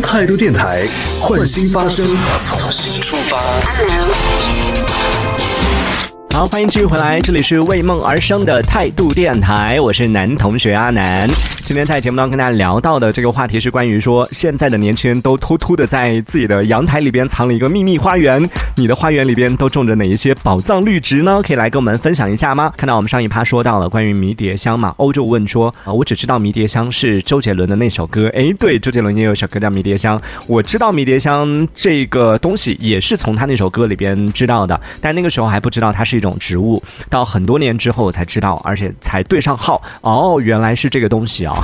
态度电台，换新发声，从新出发。好，欢迎继续回来，这里是为梦而生的态度电台，我是男同学阿南。今天在节目当中跟大家聊到的这个话题是关于说，现在的年轻人都偷偷的在自己的阳台里边藏了一个秘密花园。你的花园里边都种着哪一些宝藏绿植呢？可以来跟我们分享一下吗？看到我们上一趴说到了关于迷迭香嘛，欧洲问说啊，我只知道迷迭香是周杰伦的那首歌。哎，对，周杰伦也有首歌叫迷迭香。我知道迷迭香这个东西也是从他那首歌里边知道的，但那个时候还不知道它是一种种植物，到很多年之后我才知道，而且才对上号。哦，原来是这个东西啊。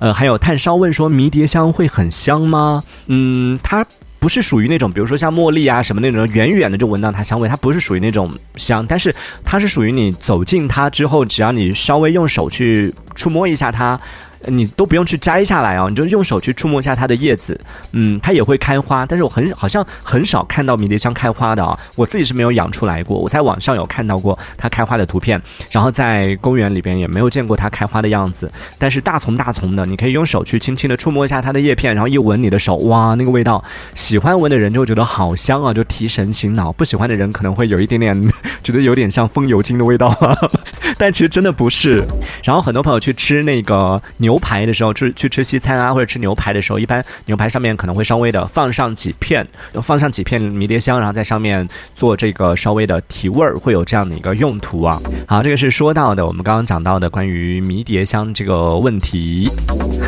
呃，还有炭烧问说迷迭香会很香吗？嗯，它不是属于那种，比如说像茉莉啊什么那种，远远的就闻到它香味，它不是属于那种香，但是它是属于你走近它之后，只要你稍微用手去触摸一下它。你都不用去摘下来哦，你就用手去触摸一下它的叶子，嗯，它也会开花，但是我很好像很少看到迷迭香开花的啊，我自己是没有养出来过，我在网上有看到过它开花的图片，然后在公园里边也没有见过它开花的样子，但是大丛大丛的，你可以用手去轻轻的触摸一下它的叶片，然后一闻你的手，哇，那个味道，喜欢闻的人就觉得好香啊，就提神醒脑，不喜欢的人可能会有一点点 觉得有点像风油精的味道，但其实真的不是。然后很多朋友去吃那个牛。牛排的时候，去去吃西餐啊，或者吃牛排的时候，一般牛排上面可能会稍微的放上几片，放上几片迷迭香，然后在上面做这个稍微的提味儿，会有这样的一个用途啊。好，这个是说到的，我们刚刚讲到的关于迷迭香这个问题。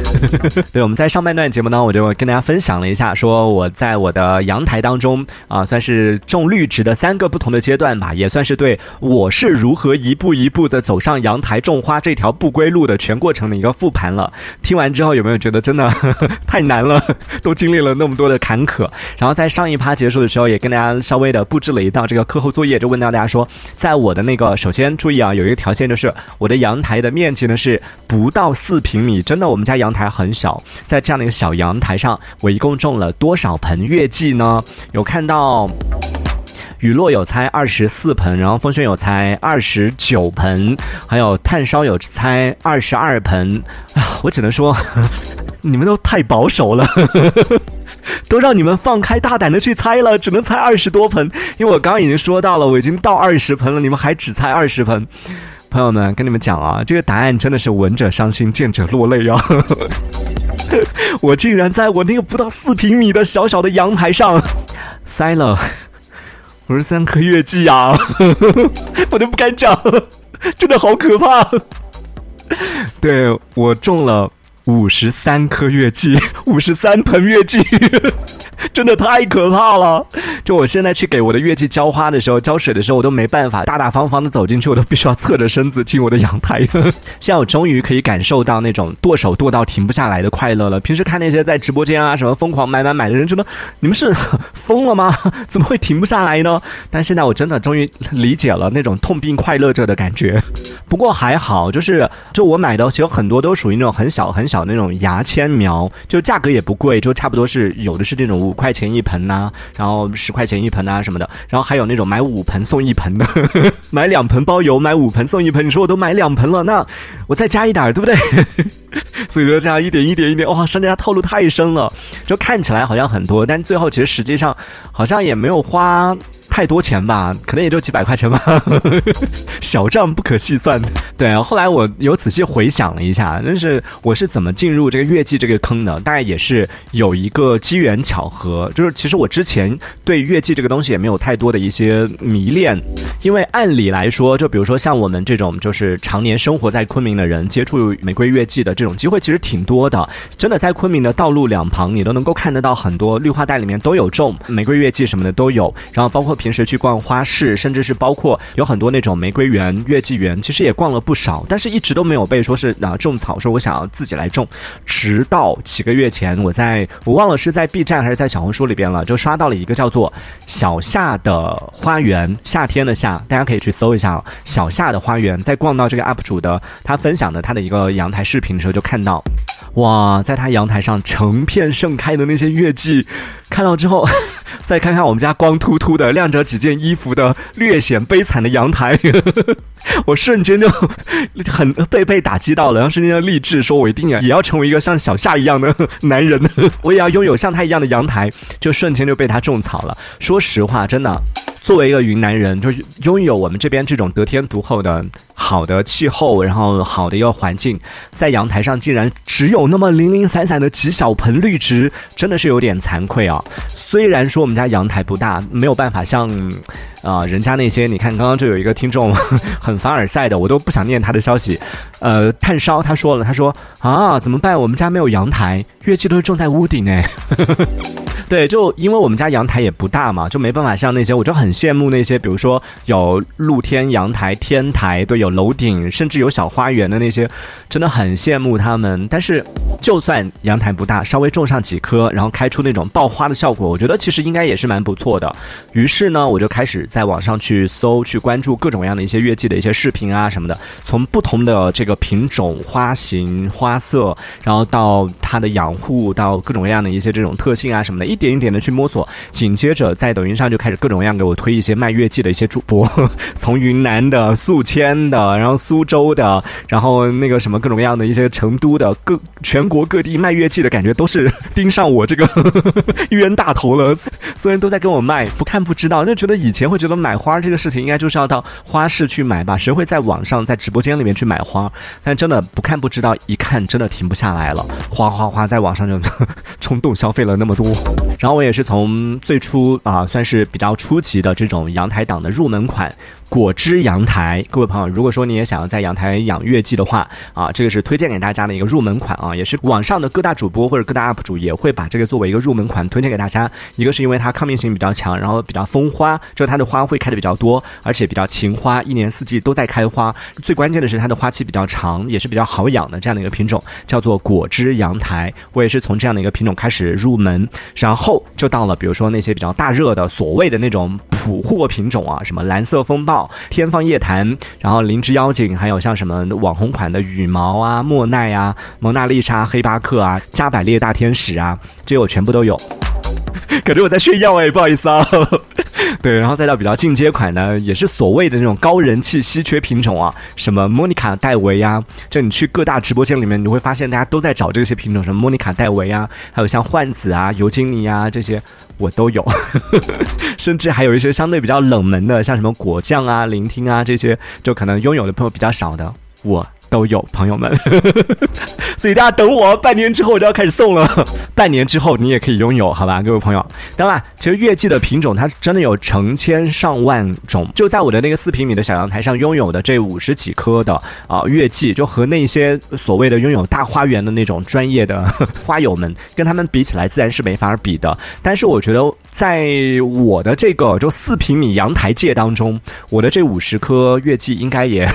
对，我们在上半段节目呢，我就跟大家分享了一下，说我在我的阳台当中啊，算是种绿植的三个不同的阶段吧，也算是对我是如何一步一步的走上阳台种花这条不归路的全过程的一个复盘了。听完之后有没有觉得真的 太难了？都经历了那么多的坎坷，然后在上一趴结束的时候，也跟大家稍微的布置了一道这个课后作业，就问到大家说，在我的那个首先注意啊，有一个条件就是我的阳台的面积呢是不到四平米，真的我们家阳台很小，在这样的一个小阳台上，我一共种了多少盆月季呢？有看到。雨落有猜二十四盆，然后风轩有猜二十九盆，还有炭烧有猜二十二盆。啊，我只能说，你们都太保守了，都让你们放开大胆的去猜了，只能猜二十多盆。因为我刚刚已经说到了，我已经到二十盆了，你们还只猜二十盆。朋友们，跟你们讲啊，这个答案真的是闻者伤心，见者落泪啊！我竟然在我那个不到四平米的小小的阳台上塞了。五十三颗月季啊，我都不敢讲，真的好可怕。对我中了。五十三颗月季，五十三盆月季，真的太可怕了。就我现在去给我的月季浇花的时候，浇水的时候，我都没办法大大方方的走进去，我都必须要侧着身子进我的阳台。现在我终于可以感受到那种剁手剁到停不下来的快乐了。平时看那些在直播间啊什么疯狂买买买的人，觉得你们是 疯了吗？怎么会停不下来呢？但现在我真的终于理解了那种痛并快乐着的感觉。不过还好，就是就我买的其实很多都属于那种很小很小。的那种牙签苗，就价格也不贵，就差不多是有的是那种五块钱一盆呐，然后十块钱一盆啊什么的，然后还有那种买五盆送一盆的，买两盆包邮，买五盆送一盆。你说我都买两盆了，那我再加一点，对不对？所以说这样一点一点一点，哇，商家套路太深了，就看起来好像很多，但最后其实实际上好像也没有花。太多钱吧，可能也就几百块钱吧，小账不可细算。对啊，后来我有仔细回想了一下，但是我是怎么进入这个月季这个坑的？大概也是有一个机缘巧合，就是其实我之前对月季这个东西也没有太多的一些迷恋，因为按理来说，就比如说像我们这种就是常年生活在昆明的人，接触玫瑰月季的这种机会其实挺多的。真的在昆明的道路两旁，你都能够看得到很多绿化带里面都有种玫瑰月季什么的都有，然后包括。平时去逛花市，甚至是包括有很多那种玫瑰园、月季园，其实也逛了不少，但是一直都没有被说是啊种草，说我想要自己来种。直到几个月前，我在我忘了是在 B 站还是在小红书里边了，就刷到了一个叫做“小夏的花园”，夏天的夏，大家可以去搜一下“小夏的花园”。在逛到这个 UP 主的他分享的他的一个阳台视频的时候，就看到，哇，在他阳台上成片盛开的那些月季，看到之后。再看看我们家光秃秃的、晾着几件衣服的、略显悲惨的阳台，我瞬间就很被被打击到了，然后瞬间就励志，说我一定要也要成为一个像小夏一样的男人，我也要拥有像他一样的阳台，就瞬间就被他种草了。说实话，真的。作为一个云南人，就是拥有我们这边这种得天独厚的好的气候，然后好的一个环境，在阳台上竟然只有那么零零散散的几小盆绿植，真的是有点惭愧啊。虽然说我们家阳台不大，没有办法像啊人家那些，你看刚刚就有一个听众很凡尔赛的，我都不想念他的消息。呃，炭烧他说了，他说啊怎么办？我们家没有阳台，乐器都是种在屋顶哎。对，就因为我们家阳台也不大嘛，就没办法像那些，我就很羡慕那些，比如说有露天阳台、天台，对，有楼顶，甚至有小花园的那些，真的很羡慕他们。但是，就算阳台不大，稍微种上几棵，然后开出那种爆花的效果，我觉得其实应该也是蛮不错的。于是呢，我就开始在网上去搜，去关注各种各样的一些月季的一些视频啊什么的，从不同的这个品种、花型、花色，然后到它的养护，到各种各样的一些这种特性啊什么的，一。一点一点的去摸索，紧接着在抖音上就开始各种各样给我推一些卖月季的一些主播，从云南的、宿迁的，然后苏州的，然后那个什么各种各样的一些成都的，各全国各地卖月季的感觉都是 盯上我这个 冤大头了，所有人都在跟我卖，不看不知道，就觉得以前会觉得买花这个事情应该就是要到花市去买吧，谁会在网上在直播间里面去买花？但真的不看不知道，一看真的停不下来了，哗哗哗在网上就冲动消费了那么多。然后我也是从最初啊，算是比较初级的这种阳台党的入门款。果汁阳台，各位朋友，如果说你也想要在阳台养月季的话，啊，这个是推荐给大家的一个入门款啊，也是网上的各大主播或者各大 UP 主也会把这个作为一个入门款推荐给大家。一个是因为它抗病性比较强，然后比较丰花，就它的花会开的比较多，而且比较勤花，一年四季都在开花。最关键的是它的花期比较长，也是比较好养的这样的一个品种，叫做果汁阳台。我也是从这样的一个品种开始入门，然后就到了比如说那些比较大热的所谓的那种普货品种啊，什么蓝色风暴。天方夜谭，然后灵芝妖精，还有像什么网红款的羽毛啊、莫奈啊、蒙娜丽莎、黑巴克啊、加百列大天使啊，这些我全部都有。感觉我在炫耀哎，不好意思啊。对，然后再到比较进阶款呢，也是所谓的那种高人气稀缺品种啊，什么莫妮卡戴维呀，就你去各大直播间里面，你会发现大家都在找这些品种，什么莫妮卡戴维啊，还有像幻子啊、尤金尼啊这些，我都有，甚至还有一些相对比较冷门的，像什么果酱啊、聆听啊这些，就可能拥有的朋友比较少的，我。都有朋友们，所以大家等我，半年之后我就要开始送了。半年之后你也可以拥有，好吧，各位朋友。当然，其实月季的品种它真的有成千上万种。就在我的那个四平米的小阳台上拥有的这五十几棵的啊月季，就和那些所谓的拥有大花园的那种专业的花友们，跟他们比起来，自然是没法比的。但是我觉得，在我的这个就四平米阳台界当中，我的这五十棵月季应该也。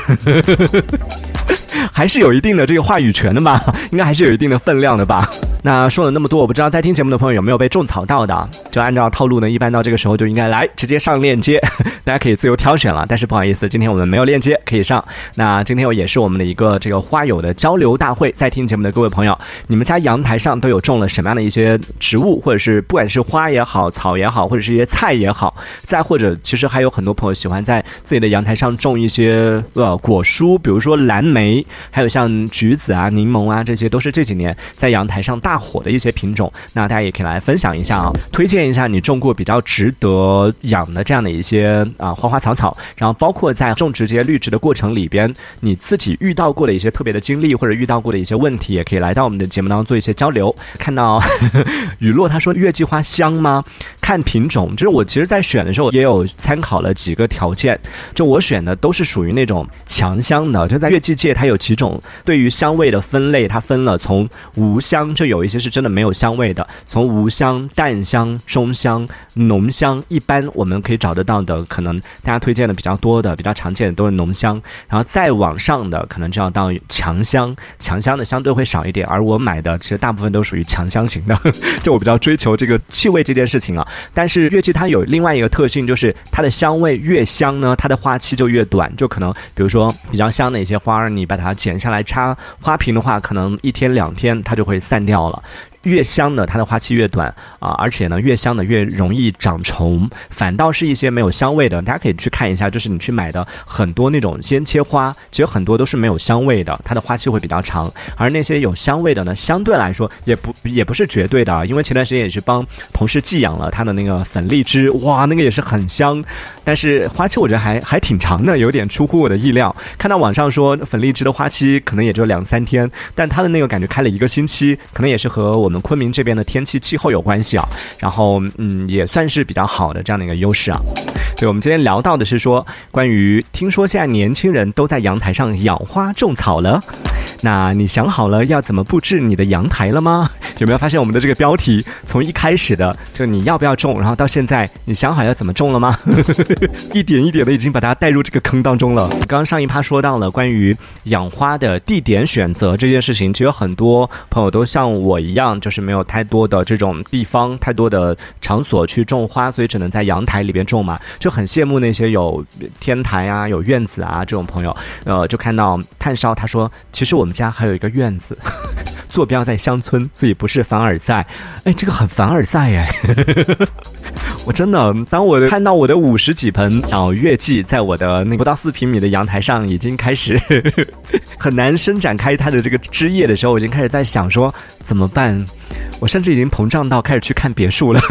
还是有一定的这个话语权的吧，应该还是有一定的分量的吧。那说了那么多，我不知道在听节目的朋友有没有被种草到的？就按照套路呢，一般到这个时候就应该来直接上链接，大家可以自由挑选了。但是不好意思，今天我们没有链接可以上。那今天我也是我们的一个这个花友的交流大会，在听节目的各位朋友，你们家阳台上都有种了什么样的一些植物，或者是不管是花也好，草也好，或者是一些菜也好，再或者其实还有很多朋友喜欢在自己的阳台上种一些呃果蔬，比如说蓝莓。还有像橘子啊、柠檬啊，这些都是这几年在阳台上大火的一些品种。那大家也可以来分享一下啊，推荐一下你种过比较值得养的这样的一些啊花花草草。然后包括在种植这些绿植的过程里边，你自己遇到过的一些特别的经历或者遇到过的一些问题，也可以来到我们的节目当中做一些交流。看到 雨落他说月季花香吗？看品种，就是我其实在选的时候也有参考了几个条件，就我选的都是属于那种强香的，就在月季界它有。几种对于香味的分类，它分了从无香，就有一些是真的没有香味的，从无香、淡香、中香、浓香，一般我们可以找得到的，可能大家推荐的比较多的、比较常见的都是浓香，然后再往上的可能就要到强香，强香的相对会少一点，而我买的其实大部分都属于强香型的，就我比较追求这个气味这件事情啊。但是月季它有另外一个特性，就是它的香味越香呢，它的花期就越短，就可能比如说比较香的一些花儿，你把它剪下来插花瓶的话，可能一天两天它就会散掉了。越香的它的花期越短啊，而且呢越香的越容易长虫，反倒是一些没有香味的，大家可以去看一下，就是你去买的很多那种鲜切花，其实很多都是没有香味的，它的花期会比较长，而那些有香味的呢，相对来说也不也不是绝对的，因为前段时间也是帮同事寄养了他的那个粉荔枝，哇，那个也是很香，但是花期我觉得还还挺长的，有点出乎我的意料。看到网上说粉荔枝的花期可能也就两三天，但它的那个感觉开了一个星期，可能也是和我们昆明这边的天气气候有关系啊。然后嗯，也算是比较好的这样的一个优势啊。对，我们今天聊到的是说关于听说现在年轻人都在阳台上养花种草了，那你想好了要怎么布置你的阳台了吗？有没有发现我们的这个标题从一开始的就你要不要种，然后到现在你想好要怎么种了吗？一点一点的已经把大家带入这个坑当中了。刚刚上一趴说到了关于养花的地点选择这件事情，其实有很多朋友都像我一样，就是没有太多的这种地方、太多的场所去种花，所以只能在阳台里边种嘛，就很羡慕那些有天台啊、有院子啊这种朋友。呃，就看到炭烧他说，其实我们们家还有一个院子。坐标在乡村，所以不是凡尔赛。哎，这个很凡尔赛哎！我真的，当我看到我的五十几盆小月季在我的那不到四平米的阳台上已经开始 很难伸展开它的这个枝叶的时候，我已经开始在想说怎么办？我甚至已经膨胀到开始去看别墅了。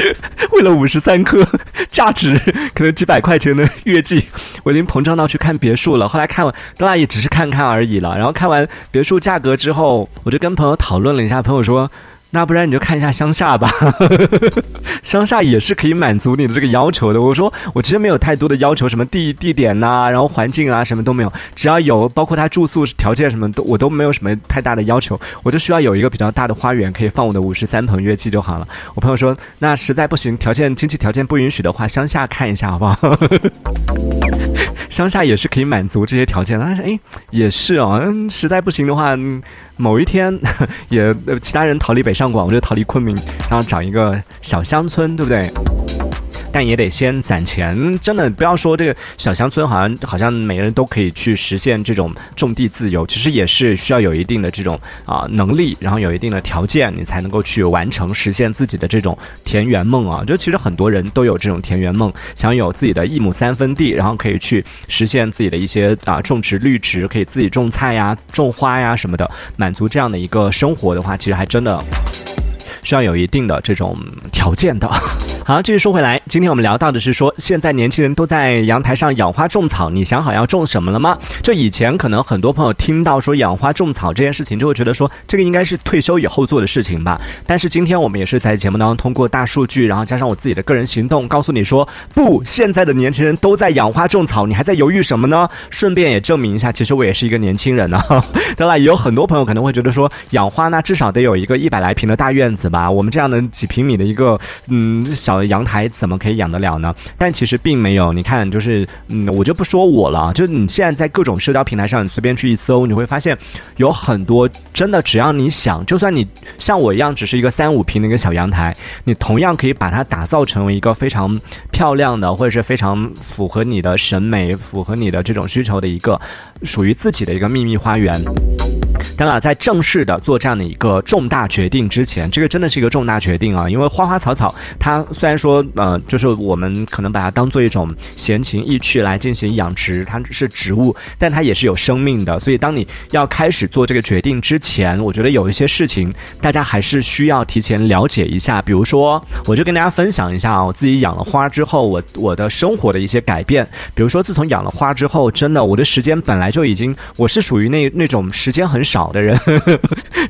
为了五十三颗价值可能几百块钱的月季，我已经膨胀到去看别墅了。后来看了，当然也只是看看而已了。然后看完别墅价格之后，我就跟朋友讨论了一下，朋友说。那不然你就看一下乡下吧，乡下也是可以满足你的这个要求的。我说我其实没有太多的要求，什么地地点呐，然后环境啊，什么都没有，只要有包括他住宿条件什么都我都没有什么太大的要求，我就需要有一个比较大的花园可以放我的五十三盆月季就好了。我朋友说，那实在不行，条件经济条件不允许的话，乡下看一下好不好？乡下也是可以满足这些条件的。但是哎，也是哦，实在不行的话。某一天，也其他人逃离北上广，我就逃离昆明，然后找一个小乡村，对不对？但也得先攒钱，真的不要说这个小乡村，好像好像每个人都可以去实现这种种地自由，其实也是需要有一定的这种啊能力，然后有一定的条件，你才能够去完成实现自己的这种田园梦啊。就其实很多人都有这种田园梦，想有自己的一亩三分地，然后可以去实现自己的一些啊种植绿植，可以自己种菜呀、种花呀什么的，满足这样的一个生活的话，其实还真的。需要有一定的这种条件的。好，继续说回来，今天我们聊到的是说，现在年轻人都在阳台上养花种草，你想好要种什么了吗？就以前可能很多朋友听到说养花种草这件事情，就会觉得说这个应该是退休以后做的事情吧。但是今天我们也是在节目当中通过大数据，然后加上我自己的个人行动，告诉你说，不，现在的年轻人都在养花种草，你还在犹豫什么呢？顺便也证明一下，其实我也是一个年轻人呢。当然，也有很多朋友可能会觉得说，养花那至少得有一个一百来平的大院子吧。啊，我们这样的几平米的一个嗯小的阳台，怎么可以养得了呢？但其实并没有，你看，就是嗯，我就不说我了，就是你现在在各种社交平台上，你随便去一搜，你会发现有很多真的，只要你想，就算你像我一样，只是一个三五平的一个小阳台，你同样可以把它打造成为一个非常漂亮的，或者是非常符合你的审美、符合你的这种需求的一个属于自己的一个秘密花园。当然，在正式的做这样的一个重大决定之前，这个真的是一个重大决定啊！因为花花草草，它虽然说，呃，就是我们可能把它当做一种闲情逸趣来进行养殖，它是植物，但它也是有生命的。所以，当你要开始做这个决定之前，我觉得有一些事情大家还是需要提前了解一下。比如说，我就跟大家分享一下啊，我自己养了花之后，我我的生活的一些改变。比如说，自从养了花之后，真的我的时间本来就已经，我是属于那那种时间很少。的人，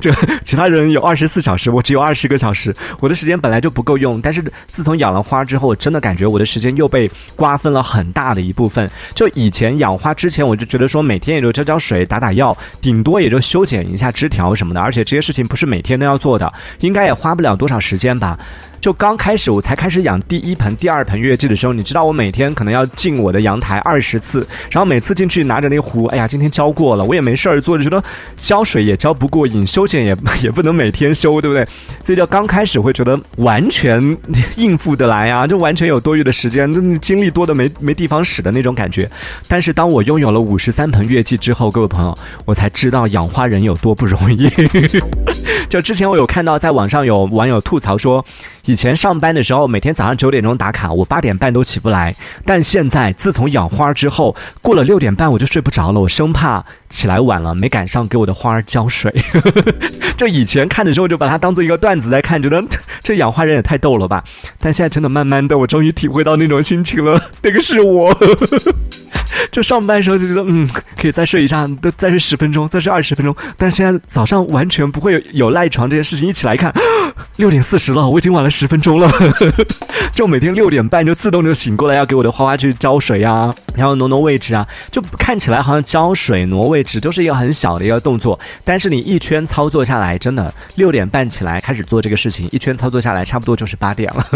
就 其他人有二十四小时，我只有二十个小时，我的时间本来就不够用。但是自从养了花之后，我真的感觉我的时间又被瓜分了很大的一部分。就以前养花之前，我就觉得说每天也就浇浇水、打打药，顶多也就修剪一下枝条什么的，而且这些事情不是每天都要做的，应该也花不了多少时间吧。就刚开始，我才开始养第一盆、第二盆月季的时候，你知道我每天可能要进我的阳台二十次，然后每次进去拿着那个壶，哎呀，今天浇过了，我也没事儿做，就觉得浇水也浇不过瘾，修剪也也不能每天修，对不对？所以就刚开始会觉得完全应付得来啊，就完全有多余的时间，那精力多的没没地方使的那种感觉。但是当我拥有了五十三盆月季之后，各位朋友，我才知道养花人有多不容易。就之前我有看到在网上有网友吐槽说，以前上班的时候每天早上九点钟打卡，我八点半都起不来，但现在自从养花之后，过了六点半我就睡不着了，我生怕起来晚了没赶上给我的花儿浇水。就以前看的时候就把它当做一个段子在看，觉得这养花人也太逗了吧。但现在真的慢慢的，我终于体会到那种心情了，那个是我。就上班时候就觉得，嗯，可以再睡一下，都再睡十分钟，再睡二十分钟。但现在早上完全不会有有赖床这件事情，一起来看，六点四十了，我已经晚了十分钟了。就每天六点半就自动就醒过来，要给我的花花去浇水呀，然后挪挪位置啊，就看起来好像浇水挪位置都是一个很小的一个动作，但是你一圈操作下来，真的六点半起来开始做这个事情，一圈操作下来差不多就是八点了。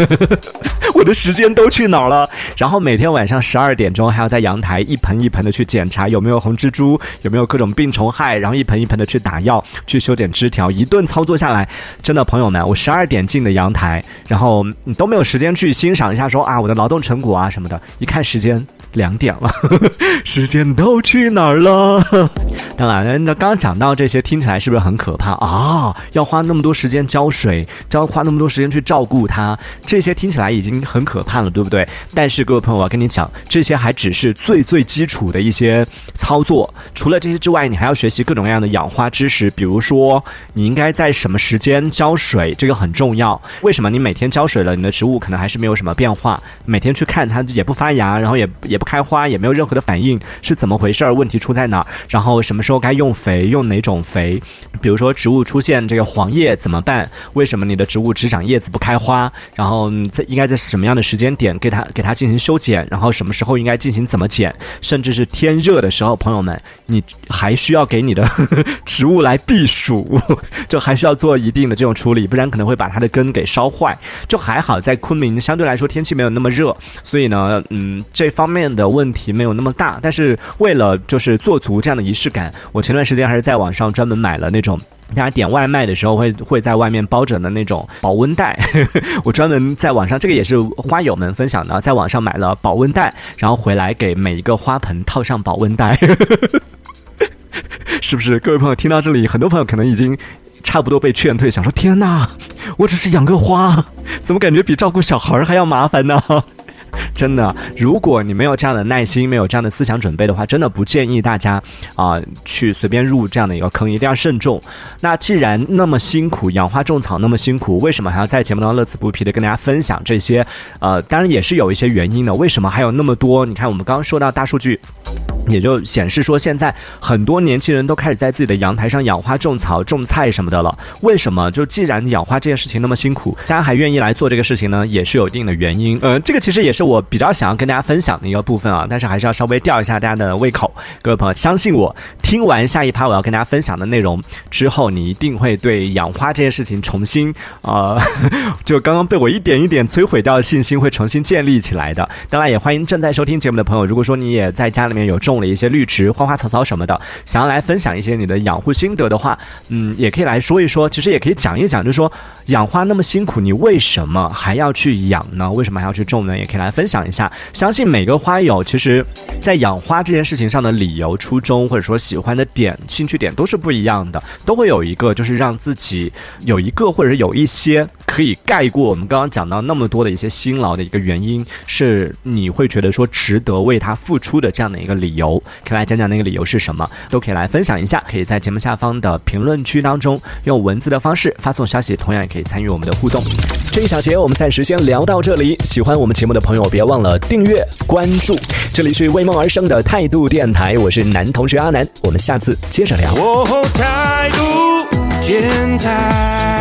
我的时间都去哪儿了？然后每天晚上十二点钟还要在阳台。一盆一盆的去检查有没有红蜘蛛，有没有各种病虫害，然后一盆一盆的去打药，去修剪枝条，一顿操作下来，真的朋友们，我十二点进的阳台，然后你都没有时间去欣赏一下说啊我的劳动成果啊什么的，一看时间。两点了，时间都去哪儿了？当然，那刚刚讲到这些，听起来是不是很可怕啊？要花那么多时间浇水，要花那么多时间去照顾它，这些听起来已经很可怕了，对不对？但是各位朋友，我要跟你讲，这些还只是最最基础的一些操作。除了这些之外，你还要学习各种各样的养花知识，比如说你应该在什么时间浇水，这个很重要。为什么你每天浇水了，你的植物可能还是没有什么变化？每天去看它也不发芽，然后也也。不开花也没有任何的反应，是怎么回事？问题出在哪儿？然后什么时候该用肥？用哪种肥？比如说植物出现这个黄叶怎么办？为什么你的植物只长叶子不开花？然后在应该在什么样的时间点给它给它进行修剪？然后什么时候应该进行怎么剪？甚至是天热的时候，朋友们，你还需要给你的呵 呵植物来避暑，就还需要做一定的这种处理，不然可能会把它的根给烧坏。就还好在昆明相对来说天气没有那么热，所以呢，嗯，这方面。的问题没有那么大，但是为了就是做足这样的仪式感，我前段时间还是在网上专门买了那种大家点外卖的时候会会在外面包着的那种保温袋。我专门在网上，这个也是花友们分享的，在网上买了保温袋，然后回来给每一个花盆套上保温袋。是不是？各位朋友听到这里，很多朋友可能已经差不多被劝退，想说：天哪，我只是养个花，怎么感觉比照顾小孩还要麻烦呢？真的，如果你没有这样的耐心，没有这样的思想准备的话，真的不建议大家啊去随便入这样的一个坑，一定要慎重。那既然那么辛苦，养花种草那么辛苦，为什么还要在节目当中乐此不疲的跟大家分享这些？呃，当然也是有一些原因的。为什么还有那么多？你看，我们刚刚说到大数据。也就显示说，现在很多年轻人都开始在自己的阳台上养花、种草、种菜什么的了。为什么？就既然养花这件事情那么辛苦，大家还愿意来做这个事情呢？也是有一定的原因。呃，这个其实也是我比较想要跟大家分享的一个部分啊。但是还是要稍微吊一下大家的胃口。各位朋友，相信我，听完下一趴我要跟大家分享的内容之后，你一定会对养花这件事情重新呃，就刚刚被我一点一点摧毁掉的信心会重新建立起来的。当然，也欢迎正在收听节目的朋友，如果说你也在家里面有种。了一些绿植、花花草草什么的，想要来分享一些你的养护心得的话，嗯，也可以来说一说。其实也可以讲一讲，就是说养花那么辛苦，你为什么还要去养呢？为什么还要去种呢？也可以来分享想一下。相信每个花友，其实在养花这件事情上的理由、初衷，或者说喜欢的点、兴趣点都是不一样的，都会有一个，就是让自己有一个，或者有一些可以盖过我们刚刚讲到那么多的一些辛劳的一个原因，是你会觉得说值得为他付出的这样的一个理由。可以来讲讲那个理由是什么，都可以来分享一下。可以在节目下方的评论区当中用文字的方式发送消息，同样也可以参与我们的互动。这一小节我们暂时先聊到这里。喜欢我们节目的朋友，别忘了订阅关注。这里是为梦而生的态度电台，我是男同学阿南，我们下次接着聊。态度电台。